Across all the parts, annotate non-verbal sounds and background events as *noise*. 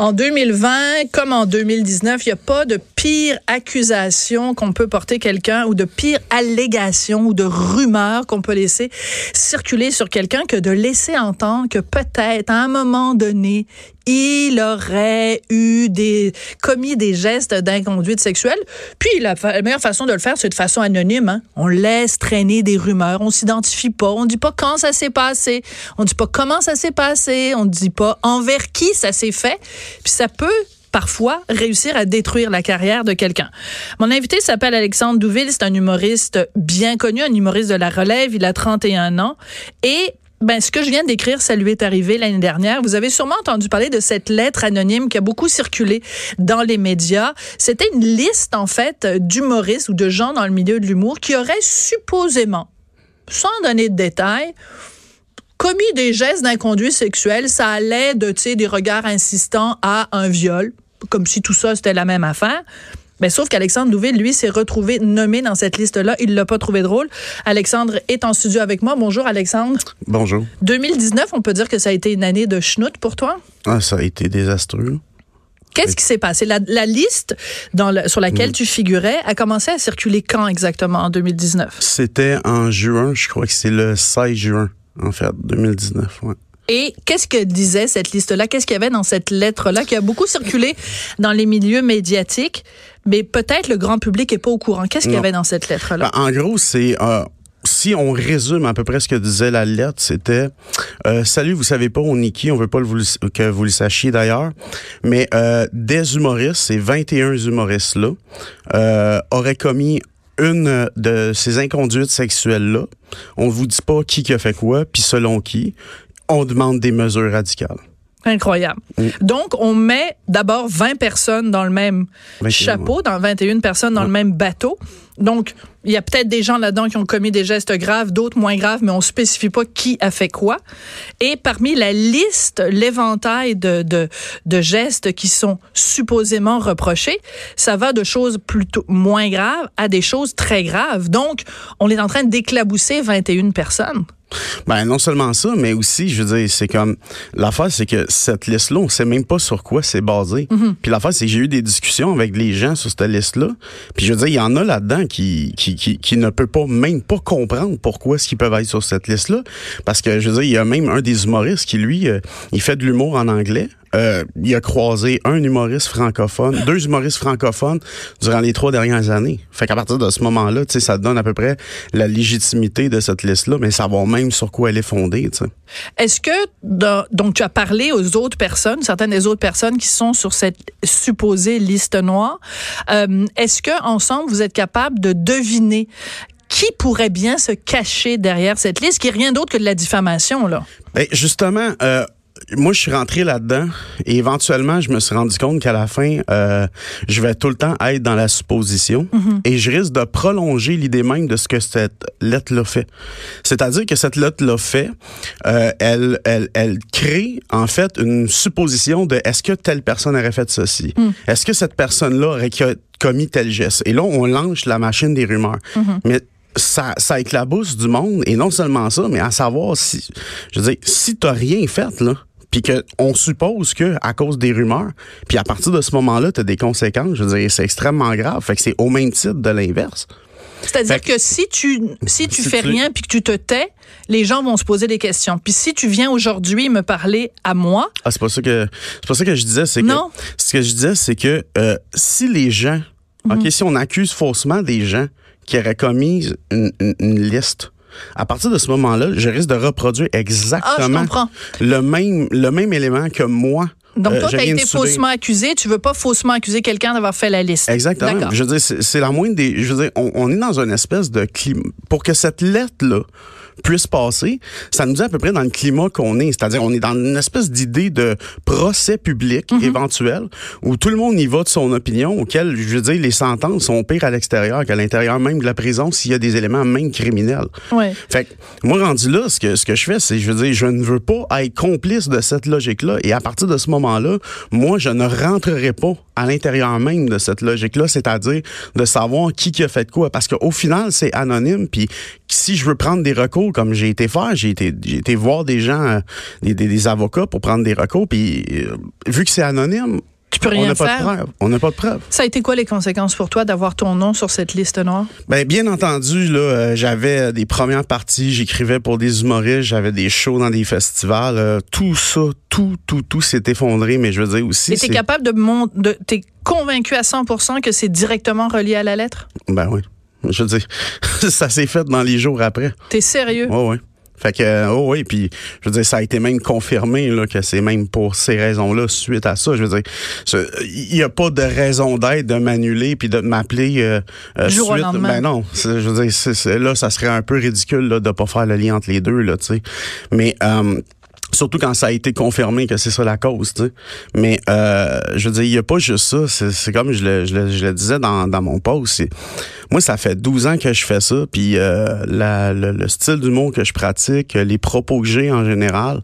En 2020, comme en 2019, il n'y a pas de pire accusation qu'on peut porter quelqu'un ou de pire allégation ou de rumeur qu'on peut laisser circuler sur quelqu'un que de laisser entendre que peut-être à un moment donné, il aurait eu des commis des gestes d'inconduite sexuelle. Puis la, meilleure façon de le faire, c'est de façon anonyme. hein. On laisse traîner des rumeurs, on s'identifie pas, on dit pas quand ça s'est passé, on dit pas comment ça s'est passé, on dit pas envers qui ça s'est fait. Puis ça peut parfois réussir à détruire la carrière de quelqu'un. Mon invité s'appelle Alexandre Douville, c'est un humoriste bien connu, un humoriste de la relève, il a 31 ans et ben, ce que je viens décrire, ça lui est arrivé l'année dernière. Vous avez sûrement entendu parler de cette lettre anonyme qui a beaucoup circulé dans les médias. C'était une liste, en fait, d'humoristes ou de gens dans le milieu de l'humour qui auraient supposément, sans donner de détails, commis des gestes d'inconduite sexuelle. Ça allait de, tu sais, des regards insistants à un viol, comme si tout ça, c'était la même affaire. Mais sauf qu'Alexandre Douville, lui, s'est retrouvé nommé dans cette liste-là. Il l'a pas trouvé drôle. Alexandre est en studio avec moi. Bonjour, Alexandre. Bonjour. 2019, on peut dire que ça a été une année de schnout pour toi? Ah, ça a été désastreux. Qu'est-ce qui s'est passé? La, la liste dans le- sur laquelle tu figurais a commencé à circuler quand exactement en 2019? C'était en juin, je crois que c'est le 16 juin, en fait, 2019. Ouais. Et qu'est-ce que disait cette liste-là? Qu'est-ce qu'il y avait dans cette lettre-là qui a beaucoup circulé dans les milieux médiatiques, mais peut-être le grand public est pas au courant. Qu'est-ce qu'il y avait dans cette lettre-là? Ben, en gros, c'est euh, si on résume à peu près ce que disait la lettre, c'était euh, salut, vous savez pas on est qui, on veut pas le- vous le- que vous le sachiez d'ailleurs, mais euh, des humoristes, ces 21 humoristes là, euh, auraient commis une de ces inconduites sexuelles là. On vous dit pas qui qui a fait quoi, puis selon qui. On demande des mesures radicales. Incroyable. Donc, on met d'abord 20 personnes dans le même 21, chapeau, dans 21 personnes dans le même bateau. Donc, il y a peut-être des gens là-dedans qui ont commis des gestes graves, d'autres moins graves, mais on spécifie pas qui a fait quoi. Et parmi la liste, l'éventail de, de, de gestes qui sont supposément reprochés, ça va de choses plutôt moins graves à des choses très graves. Donc, on est en train d'éclabousser 21 personnes. Ben non seulement ça, mais aussi, je veux dire, c'est comme l'affaire, c'est que cette liste-là, on sait même pas sur quoi c'est basé. Puis l'affaire, c'est que j'ai eu des discussions avec les gens sur cette liste-là. Puis je veux dire, il y en a là-dedans qui, qui, qui, ne peut pas même pas comprendre pourquoi est-ce qu'ils peuvent être sur cette liste-là. Parce que je veux dire, il y a même un des humoristes qui lui, euh, il fait de l'humour en anglais. Euh, il a croisé un humoriste francophone, deux humoristes francophones durant les trois dernières années. Fait qu'à partir de ce moment-là, tu sais, ça donne à peu près la légitimité de cette liste-là, mais savoir même sur quoi elle est fondée, tu sais. Est-ce que, dans- donc, tu as parlé aux autres personnes, certaines des autres personnes qui sont sur cette supposée liste noire. Euh, Est-ce que, ensemble, vous êtes capable de deviner qui pourrait bien se cacher derrière cette liste, qui est rien d'autre que de la diffamation, là? Ben, justement, euh, moi, je suis rentré là-dedans et éventuellement, je me suis rendu compte qu'à la fin, euh, je vais tout le temps être dans la supposition et je risque de prolonger l'idée même de ce que cette lettre-là fait. C'est-à-dire que cette lettre-là fait, euh, elle, elle, elle crée en fait une supposition de est-ce que telle personne aurait fait ceci? Est-ce que cette personne-là aurait co- commis tel geste? Et là, on lance la machine des rumeurs. Mais ça, ça éclabousse du monde et non seulement ça, mais à savoir si, je veux dire, si t'as rien fait là, puis que on suppose que à cause des rumeurs, puis à partir de ce moment-là, t'as des conséquences. Je veux dire, c'est extrêmement grave. Fait que c'est au même titre de l'inverse. C'est-à-dire que- que si tu, si tu Si fais tu- rien puis que tu te tais, les gens vont se poser des questions. Puis si tu viens aujourd'hui me parler à moi, Ah, c'est pas ça que c'est pas ça que je disais, c'est que Non. ce que je disais, c'est que euh, si les gens, Mhm. ok, si on accuse faussement des gens qui auraient commis une, une- une liste. À partir de ce moment-là, je risque de reproduire exactement Ah, comprends. le même le même élément que moi. donc euh, toi, tu as été faussement accusé, tu veux pas faussement accuser quelqu'un d'avoir fait la liste. Exactement. Je veux dire, c'est c'est la moindre des. Je veux dire, on, on est dans une espèce de climat. Pour que cette lettre-là puisse passer, ça nous dit à peu près dans le climat qu'on est. C'est-à-dire, on est dans une espèce d'idée de procès public Mhm. éventuel où tout le monde y va de son opinion, auquel, je veux dire, les sentences sont pires à l'extérieur qu'à l'intérieur même de la prison s'il y a des éléments même criminels. Ouais. Fait que, moi, rendu là, ce que, ce que je fais, c'est, je veux dire, je ne veux pas être complice de cette logique-là. Et à partir de ce moment-là, moi, je ne rentrerai pas à l'intérieur même de cette logique-là, c'est-à-dire de savoir qui qui a fait quoi. Parce qu'au final, c'est anonyme. Puis si je veux prendre des recours comme j'ai été faire, j'ai été, j'ai été voir des gens, euh, des, des, des avocats pour prendre des recours. Puis euh, vu que c'est anonyme, Tu peux on rien n'a pas de preuve. On n'a pas de preuve. Ça a été quoi les conséquences pour toi d'avoir ton nom sur cette liste noire? Ben bien entendu là, euh, j'avais des premières parties, j'écrivais pour des humoristes, j'avais des shows dans des festivals, euh, tout ça, tout tout tout s'est effondré, mais je veux dire aussi Et t'es capable de mon... de t'es convaincu à 100% que c'est directement relié à la lettre? ben oui. Je veux dire *laughs* ça s'est fait dans les jours après. T'es sérieux? Ouais ouais. Fait que euh, oh oui, puis je veux dire ça a été même confirmé là que c'est même pour ces raisons-là suite à ça, je veux dire il y a pas de raison d'être de m'annuler puis de m'appeler euh, euh, au suite lendemain. ben non, je veux dire là ça serait un peu ridicule là de pas faire le lien entre les deux là, tu sais. Mais euh, Surtout quand ça a été confirmé que c'est ça la cause, tu sais. Mais euh, je veux dire, il n'y a pas juste ça. C'est c'est comme je le, je le, je le disais dans, dans mon post. Moi, ça fait 12 ans que je fais ça. Puis euh, la, le, le style d'humour que je pratique, les propos que j'ai en général,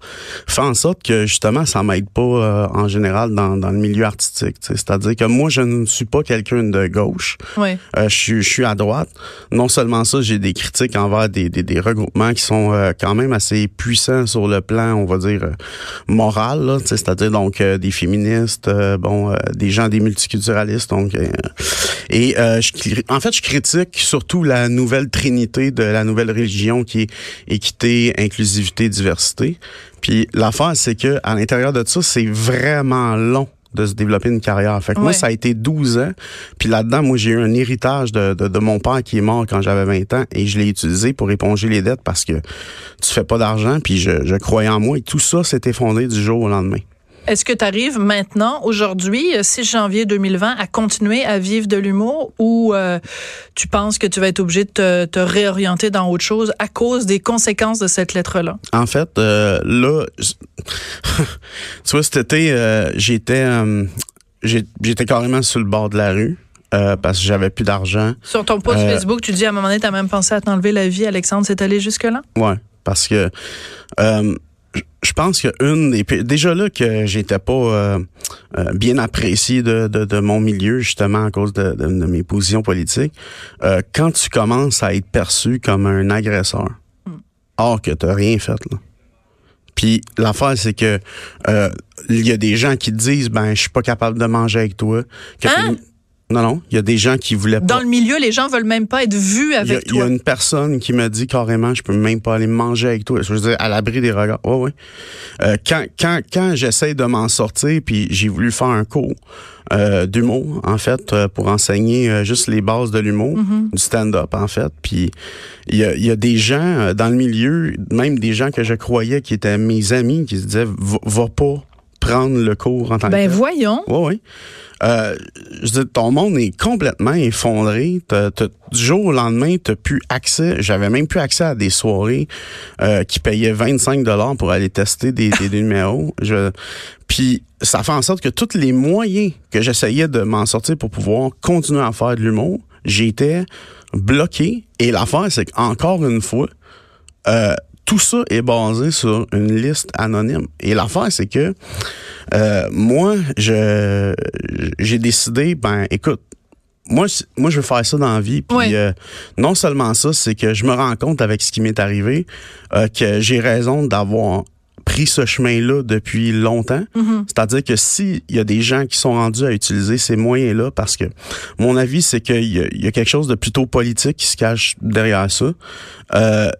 fait en sorte que justement, ça m'aide pas euh, en général dans, dans le milieu artistique. tu sais. C'est-à-dire que moi, je ne suis pas quelqu'un de gauche. Oui. Euh, je, suis- je suis à droite. Non seulement ça, j'ai des critiques envers des, des, des regroupements qui sont euh, quand même assez puissants sur le plan, on va dire, euh, moral, là, tu sais, c'est-à-dire donc euh, des féministes, euh, bon, euh, des gens, des multiculturalistes. Donc, euh, et euh, en fait, je critique surtout la nouvelle trinité de la nouvelle religion qui est équité, inclusivité, diversité. Puis l'affaire, c'est que à l'intérieur de ça, c'est vraiment long de se développer une carrière. Fait que moi, ça a été 12 ans. Puis là-dedans, moi, j'ai eu un héritage de, de, de mon père qui est mort quand j'avais 20 ans et je l'ai utilisé pour éponger les dettes parce que tu fais pas d'argent. Puis je, je croyais en moi et tout ça s'est effondré du jour au lendemain. Est-ce que tu arrives maintenant, aujourd'hui, euh, 6 janvier 2020, à continuer à vivre de l'humour ou euh, tu penses que tu vas être obligé de te, te réorienter dans autre chose à cause des conséquences de cette lettre-là? En fait, euh, là, *laughs* tu vois, cet été, euh, j'étais, euh, j'étais carrément sur le bord de la rue euh, parce que j'avais plus d'argent. Sur ton post Euh, Facebook, tu dis à un moment donné, tu as même pensé à t'enlever la vie. Alexandre, c'est allé jusque-là? Ouais, parce que euh, je pense que une des déjà là que j'étais pas euh, euh, bien apprécié de, de, de mon milieu justement à cause de, de, de mes positions politiques. euh, quand tu commences à être perçu comme un agresseur, or que t'as rien fait là. Puis l'affaire c'est que euh, il y a des gens qui te disent ben je suis pas capable de manger avec toi. Que Hein? Non non, il y a des gens qui voulaient pas. Dans le milieu, les gens veulent même pas être vus Il y, a, avec il y a toi. une personne qui m'a dit carrément, je peux même pas aller manger avec toi. Je veux dire, à l'abri des regards. Ouais, ouais. Euh, quand quand, quand j'essaie de m'en sortir, puis j'ai voulu faire un cours euh, d'humour, en fait, euh, pour enseigner euh, juste les bases de l'humour, du stand-up, en fait. Puis il y a, il y a des gens euh, dans le milieu, même des gens que je croyais qui étaient mes amis, qui se disaient, va, va pas prendre le cours en tant que Ben voyons. Oui, oui. Euh, je dire, ton monde est complètement effondré. T'as- t'as- du jour au lendemain, tu plus accès. J'avais même plus accès à des soirées euh, qui payaient 25 dollars pour aller tester des, des, des *laughs* numéros. Je, puis ça fait en sorte que tous les moyens que j'essayais de m'en sortir pour pouvoir continuer à faire de l'humour, j'étais bloqué. Et l'affaire, c'est qu'encore une fois, euh, tout ça est basé sur une liste anonyme. Et l'affaire, c'est que euh, moi, je j'ai décidé, ben, écoute, moi, moi, je veux faire ça dans la vie. Puis euh, non seulement ça, c'est que je me rends compte avec ce qui m'est arrivé euh, que j'ai raison d'avoir pris ce chemin-là depuis longtemps. C'est-à-dire que s'il y a des gens qui sont rendus à utiliser ces moyens-là, parce que mon avis, c'est qu'il y, y a quelque chose de plutôt politique qui se cache derrière ça. Euh,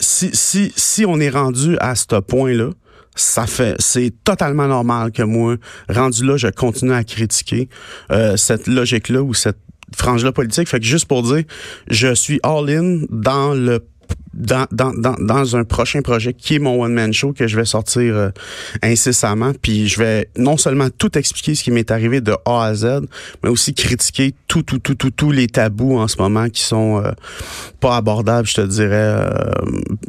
si, si, si on est rendu à ce point-là, ça fait, c'est totalement normal que moi, rendu là, je continue à critiquer euh, cette logique-là ou cette frange-là politique. Fait que juste pour dire, je suis all-in dans le dans, dans, dans, dans, un prochain projet qui est mon one-man show que je vais sortir euh, incessamment. Puis je vais non seulement tout expliquer ce qui m'est arrivé de A à Z, mais aussi critiquer tout, tout, tout, tout, tous les tabous en ce moment qui sont euh, pas abordables, je te dirais. Euh,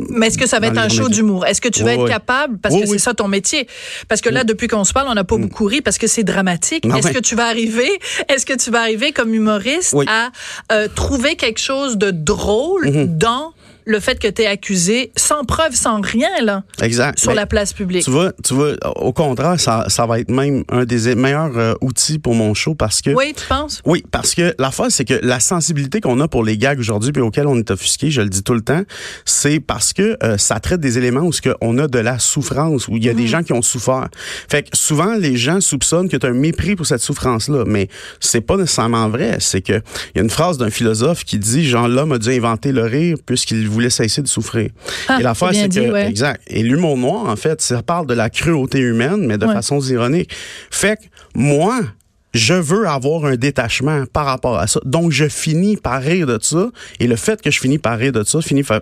mais est-ce que ça va être un show d'humour? Est-ce que tu vas être capable, parce que c'est ça ton métier? Parce que là, depuis qu'on se parle, on n'a pas mm. beaucoup ri parce que c'est dramatique. Est-ce que tu vas arriver, est-ce que tu vas arriver comme humoriste à trouver quelque chose de drôle mm-hmm. dans le fait que tu es accusé sans preuve, sans rien, là. Exact. Sur la place publique. Tu vois, tu vois, au contraire, ça, ça va être même un des meilleurs euh, outils pour mon show parce que. Oui, tu penses? Oui, parce que la fois, c'est que la sensibilité qu'on a pour les gags aujourd'hui puis auxquels on est offusqué, je le dis tout le temps, c'est parce que euh, ça traite des éléments où on a de la souffrance, où il y a des mm. gens qui ont souffert. Fait que souvent, les gens soupçonnent que tu as un mépris pour cette souffrance-là, mais c'est pas nécessairement vrai. C'est que il y a une phrase d'un philosophe qui dit, genre, l'homme a dû inventer le rire puisqu'il voulait cesser de souffrir. Ah, et l'affaire, c'est que, exact. Et l'humour noir, en fait, ça parle de la cruauté humaine, mais de façon ironique. Fait que moi, je veux avoir un détachement par rapport à ça. Donc, je finis par rire de ça. Et le fait que je finis par rire de ça finit par,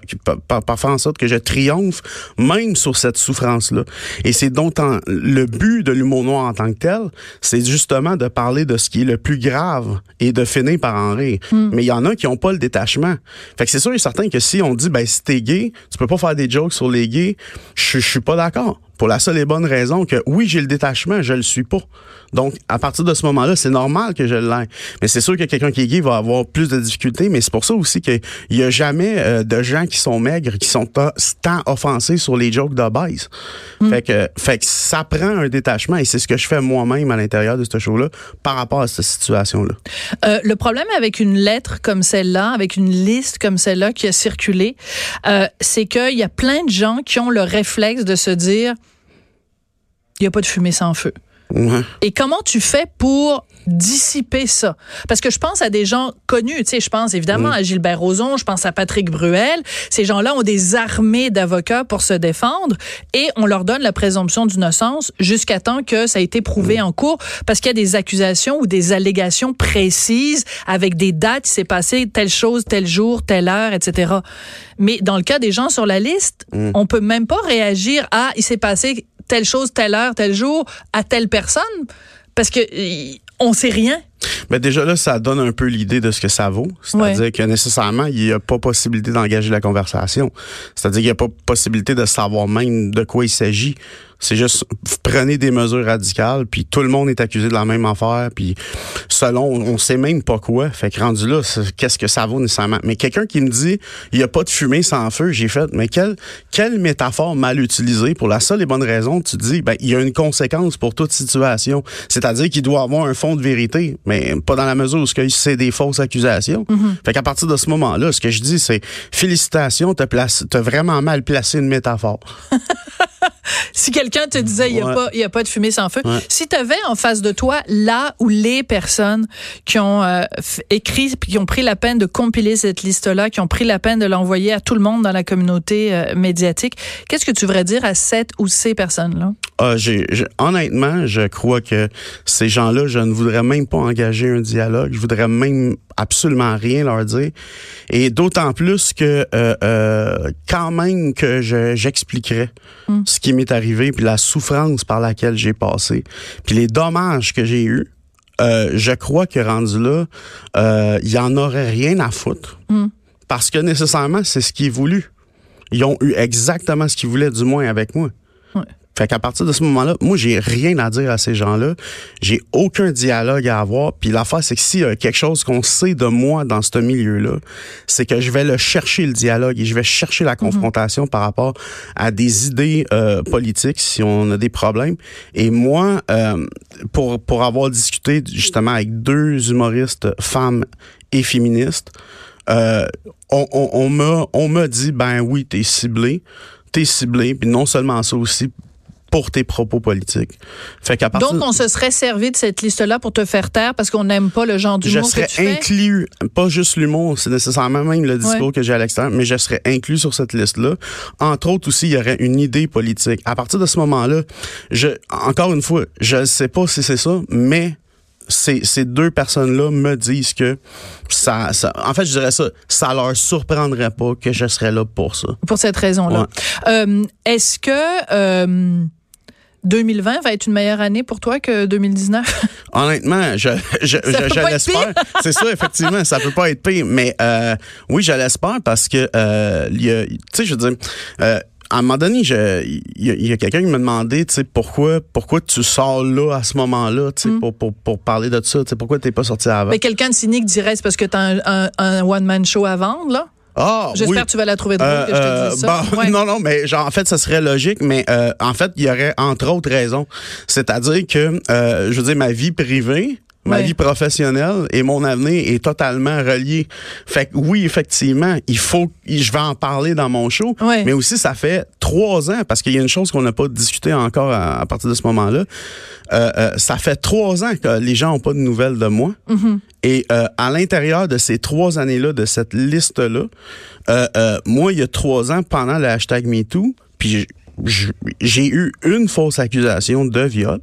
par, faire en sorte que je triomphe même sur cette souffrance-là. Et c'est donc le but de l'humour noir en tant que tel, c'est justement de parler de ce qui est le plus grave et de finir par en rire. Hmm. Mais il y en a qui n'ont pas le détachement. Fait que c'est sûr et certain que si on dit, ben, si t'es gay, tu peux pas faire des jokes sur les gays, je suis pas d'accord. Pour la seule et bonne raison que oui, j'ai le détachement, je le suis pas. Donc, à partir de ce moment-là, c'est normal que je l'aie. Mais c'est sûr que quelqu'un qui est gay va avoir plus de difficultés, mais c'est pour ça aussi qu'il y a jamais euh, de gens qui sont maigres, qui sont tant offensés sur les jokes de base. Hmm. Fait que, fait que ça prend un détachement et c'est ce que je fais moi-même à l'intérieur de ce show-là par rapport à cette situation-là. Euh, le problème avec une lettre comme celle-là, avec une liste comme celle-là qui a circulé, euh, c'est qu'il y a plein de gens qui ont le réflexe de se dire il n'y a pas de fumée sans feu. Et comment tu fais pour dissiper ça? Parce que je pense à des gens connus, tu sais, je pense évidemment à Gilbert Rozon, je pense à Patrick Bruel. Ces gens-là ont des armées d'avocats pour se défendre et on leur donne la présomption d'innocence jusqu'à temps que ça a été prouvé en cours parce qu'il y a des accusations ou des allégations précises avec des dates, il s'est passé telle chose, tel jour, telle heure, etc. Mais dans le cas des gens sur la liste, mm. on peut même pas réagir à il s'est passé telle chose, telle heure, tel jour à telle personne? Parce que on sait rien. Mais déjà là, ça donne un peu l'idée de ce que ça vaut. C'est-à-dire que nécessairement, il n'y a pas possibilité d'engager la conversation. C'est-à-dire qu'il n'y a pas possibilité de savoir même de quoi il s'agit. C'est juste prenez des mesures radicales, puis tout le monde est accusé de la même affaire, puis selon on sait même pas quoi. Fait que rendu là, qu'est-ce que ça vaut nécessairement? Mais quelqu'un qui me dit il y a pas de fumée sans feu, j'ai fait mais quelle quelle métaphore mal utilisée pour la seule et bonne raison tu dis ben il y a une conséquence pour toute situation, c'est-à-dire qu'il doit avoir un fond de vérité, mais pas dans la mesure où c'est des fausses accusations. Mm-hmm. Fait qu'à partir de ce moment-là, ce que je dis c'est félicitations, t'as as vraiment mal placé une métaphore. *laughs* si quelqu'un te disait il n'y a, pas, y a pas de fumée sans feu, si tu avais en face de toi là où les personnes qui ont euh, écrit qui ont pris la peine de compiler cette liste-là, qui ont pris la peine de l'envoyer à tout le monde dans la communauté euh, médiatique, qu'est-ce que tu voudrais dire à cette ou ces personnes-là? Ah, honnêtement, je crois que ces gens-là, je ne voudrais même pas engager un dialogue. Je voudrais même absolument rien leur dire. Et d'autant plus que euh, euh, quand même que j'expliquerais hmm. ce qui m'est arrivé, puis la souffrance par laquelle j'ai passé, puis les dommages que j'ai eus. Euh, je crois que rendu là, il y en aurait rien à foutre. Hmm. Parce que nécessairement, c'est ce qui est voulu. Ils ont eu exactement ce qu'ils voulaient, du moins avec moi. Fait qu'à partir de ce moment-là, moi, j'ai rien à dire à ces gens-là. J'ai aucun dialogue à avoir. Puis l'affaire, c'est que s'il y a quelque chose qu'on sait de moi dans ce milieu-là, c'est que je vais le chercher, le dialogue, et je vais chercher la mhm. confrontation par rapport à des idées euh, politiques, si on a des problèmes. Et moi, euh, pour, pour avoir discuté justement avec deux humoristes femmes et féministes, euh, on, on, on m'a on m'a dit ben oui t'es ciblé t'es ciblé puis non seulement ça aussi pour tes propos politiques. Fait qu'à partir Donc, on se serait servi de cette liste-là pour te faire taire parce qu'on n'aime pas le genre d'humour que tu serais inclus, pas juste l'humour, c'est nécessairement même le discours que j'ai à l'extérieur, mais je serais inclus sur cette liste-là. Entre autres aussi, il y aurait une idée politique. À partir de ce moment-là, je, encore une fois, je ne sais pas si c'est ça, mais ces, ces deux personnes-là me disent que ça, ça, en fait, je dirais ça, ça leur surprendrait pas que je serais là pour ça. Pour cette raison-là. Euh, Est-ce que euh, 2020 va être une meilleure année pour toi que 2019? *laughs* Honnêtement, je, je, je, je l'espère. *laughs* C'est ça, effectivement, ça peut pas être pire. Mais euh, oui, je l'espère parce que, euh, tu sais, je veux dire, euh, à un moment donné, il y a, quelqu'un qui m'a demandé, tu sais, pourquoi, pourquoi tu sors là à ce moment-là, tu sais, mm. pour, pour, pour, parler de ça, tu sais, pourquoi t'es pas sorti avant? Mais quelqu'un de cynique dirait c'est parce que t'as un, un, un one-man show à vendre, là? Ah, J'espère que tu vas la trouver drôle que je te euh, dise ça. *laughs* Non, non, mais genre, en fait, ça serait logique, mais euh, en fait, il y aurait entre autres raisons. C'est-à-dire que, euh, je veux dire, ma vie privée, Ma vie professionnelle et mon avenir est totalement relié. Fait que oui, effectivement, il faut, je vais en parler dans mon show, mais aussi ça fait trois ans parce qu'il y a une chose qu'on n'a pas discuté encore à, partir de ce moment-là. Euh, euh, ça fait trois ans que les gens n'ont pas de nouvelles de moi. Mm-hmm. Et euh, à l'intérieur de ces trois années-là, de cette liste-là, moi, il y a trois ans, pendant le hashtag MeToo, puis j'ai eu une fausse accusation de viol.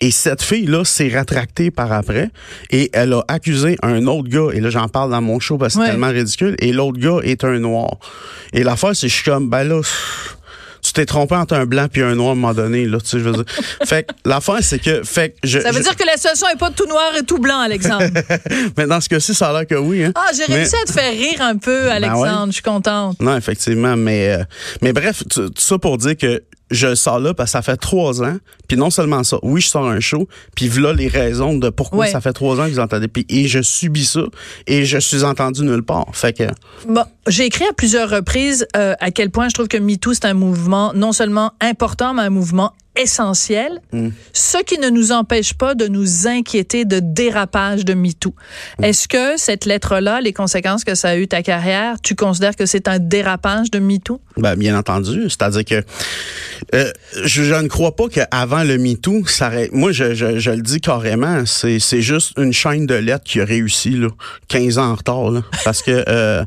Et cette fille-là s'est rattractée par après et elle a accusé un autre gars. Et là, j'en parle dans mon show parce que c'est tellement ridicule. Et l'autre gars est un noir. Et l'affaire, c'est que je suis comme, ben là, t'es trompé entre un blanc puis un noir à un moment donné, là, tu sais, je veux dire. *laughs* fait que l'affaire, c'est que, fait je, Ça veut dire que la situation est pas tout noir et tout blanc, Alexandre. *laughs* Mais dans ce cas-ci, ça a l'air que oui, hein. Ah, j'ai réussi à te faire rire un peu, ben Alexandre. Je suis contente. Non, effectivement, mais, euh, mais bref, tout ça pour dire que je sors là parce que ça fait trois ans. Puis non seulement ça, oui, je sors un show. Puis voilà les raisons de pourquoi ça fait trois ans que vous entendez. Puis et je subis ça et je suis entendu nulle part. Fait que. Bon, j'ai écrit à plusieurs reprises euh, à quel point je trouve que MeToo c'est un mouvement non seulement important mais un mouvement essentiel, mm. ce qui ne nous empêche pas de nous inquiéter de dérapage de MeToo. Mm. Est-ce que cette lettre-là, les conséquences que ça a eu ta carrière, tu considères que c'est un dérapage de MeToo? Ben, bien entendu. C'est-à-dire que euh, je, ne crois pas qu'avant le MeToo, ça aurait, moi, je, je, le dis carrément, c'est, c'est juste une chaîne de lettres qui a réussi là, 15 ans en retard. Là, parce que euh,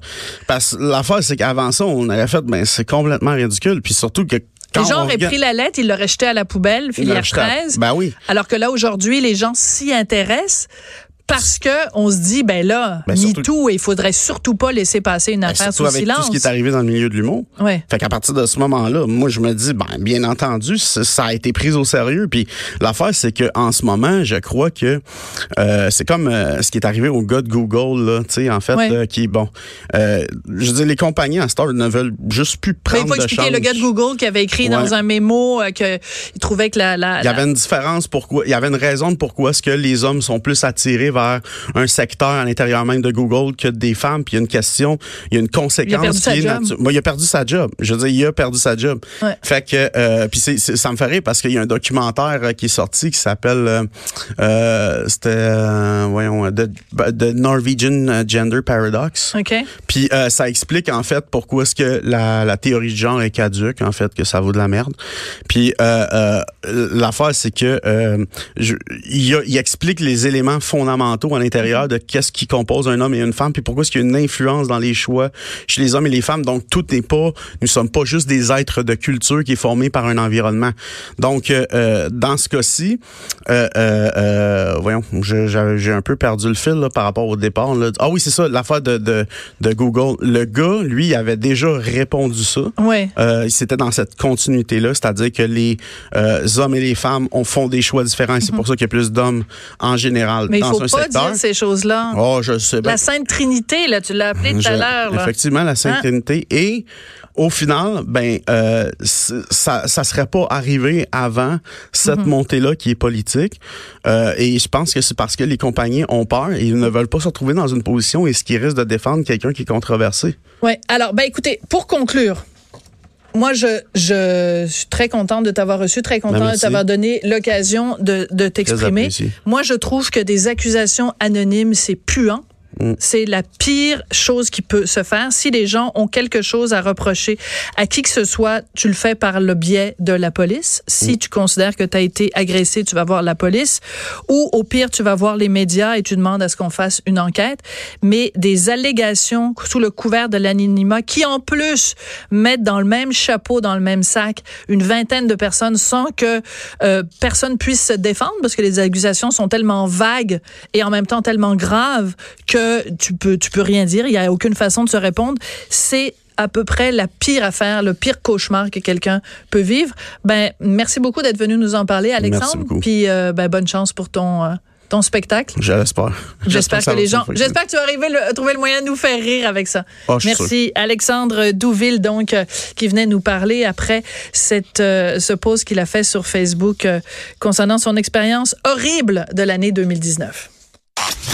parce l'affaire, c'est qu'avant ça, on avait fait, ben, c'est complètement ridicule. Puis surtout que les gens auraient pris la lettre, ils l'auraient jetée à la poubelle, filière 13. Ben oui. Alors que là, aujourd'hui, les gens s'y intéressent parce que on se dit ben là ben, ni tout et il faudrait surtout pas laisser passer une ben, affaire sous avec silence. tout ce qui est arrivé dans le milieu de l'humour. Ouais. Fait qu'à partir de ce moment-là, moi je me dis ben bien entendu ça a été pris au sérieux puis l'affaire c'est que en ce moment, je crois que euh, c'est comme euh, ce qui est arrivé au gars de Google là, tu sais en fait qui bon euh, je dire les compagnies en Star ne veulent juste plus prendre il faut expliquer le gars de Google qui avait écrit dans un mémo euh, que il trouvait que la, la, il y avait une différence pourquoi il y avait une raison de pourquoi est-ce que les hommes sont plus attirés vers un secteur à l'intérieur même de Google que des femmes. Puis il y a une question, il y a une conséquence. Il a perdu sa job. il a perdu sa job. Je veux dire, il a perdu sa job. Fait que, euh, puis c'est, ça me fait rire parce qu'il y a un documentaire euh, qui est sorti qui s'appelle, euh, c'était, euh, voyons, The, The, Norwegian Gender Paradox. OK. Puis ça explique en fait pourquoi est-ce que la, la théorie de genre est caduque, en fait, que ça vaut de la merde. Puis l'affaire, c'est que je, il, il explique les éléments fondamentaux à l'intérieur de qu'est-ce qui compose un homme et une femme, puis pourquoi est-ce qu'il y a une influence dans les choix chez les hommes et les femmes. Donc, tout n'est pas, nous sommes pas juste des êtres de culture qui est formé par un environnement. Donc, euh, euh dans ce cas-ci, euh, euh, euh voyons, j'ai un peu perdu le fil là, par rapport au départ. Là. Ah oui, c'est ça, l'affaire de, de, de, Google. Le gars, lui, il avait déjà répondu ça. Ouais. Euh, C'était dans cette continuité-là, c'est-à-dire que les hommes et les femmes ont, font des choix différents. C'est mm-hmm. pour ça qu'il y a plus d'hommes en général Mais dans un secteur ces choses-là. Oh, je sais. La Sainte Trinité, là, tu l'as appelé tout à l'heure. Effectivement, la Sainte hein? Trinité. Et au final, ben, euh, ça, ça serait pas arrivé avant cette mm-hmm. montée-là qui est politique. Euh, et je pense que c'est parce que les compagnies ont peur et ils ne veulent pas se retrouver dans une position et ce qui risque de défendre quelqu'un qui est controversé. Oui. Alors, ben, écoutez, pour conclure, moi, je, je suis très contente de t'avoir reçu, très contente ben, de t'avoir donné l'occasion de, de t'exprimer. Moi, je trouve que des accusations anonymes, c'est puant. Mm. C'est la pire chose qui peut se faire. Si les gens ont quelque chose à reprocher à qui que ce soit, tu le fais par le biais de la police. Si mm. tu considères que tu as été agressé, tu vas voir la police. Ou au pire, tu vas voir les médias et tu demandes à ce qu'on fasse une enquête. Mais des allégations sous le couvert de l'anonymat qui en plus mettent dans le même chapeau, dans le même sac, une vingtaine de personnes sans que euh, personne puisse se défendre parce que les accusations sont tellement vagues et en même temps tellement graves que tu peux, tu peux rien dire, il n'y a aucune façon de se répondre. C'est à peu près la pire affaire, le pire cauchemar que quelqu'un peut vivre. Ben, merci beaucoup d'être venu nous en parler, Alexandre. Puis, euh, ben, bonne chance pour ton, euh, ton spectacle. J'espère. *laughs* J'espère que les gens, j'espère que tu vas arriver à trouver le moyen de nous faire rire avec ça. Oh, merci, Alexandre Douville, donc, euh, qui venait nous parler après cette, ce post qu'il a fait sur Facebook concernant son expérience horrible de l'année 2019.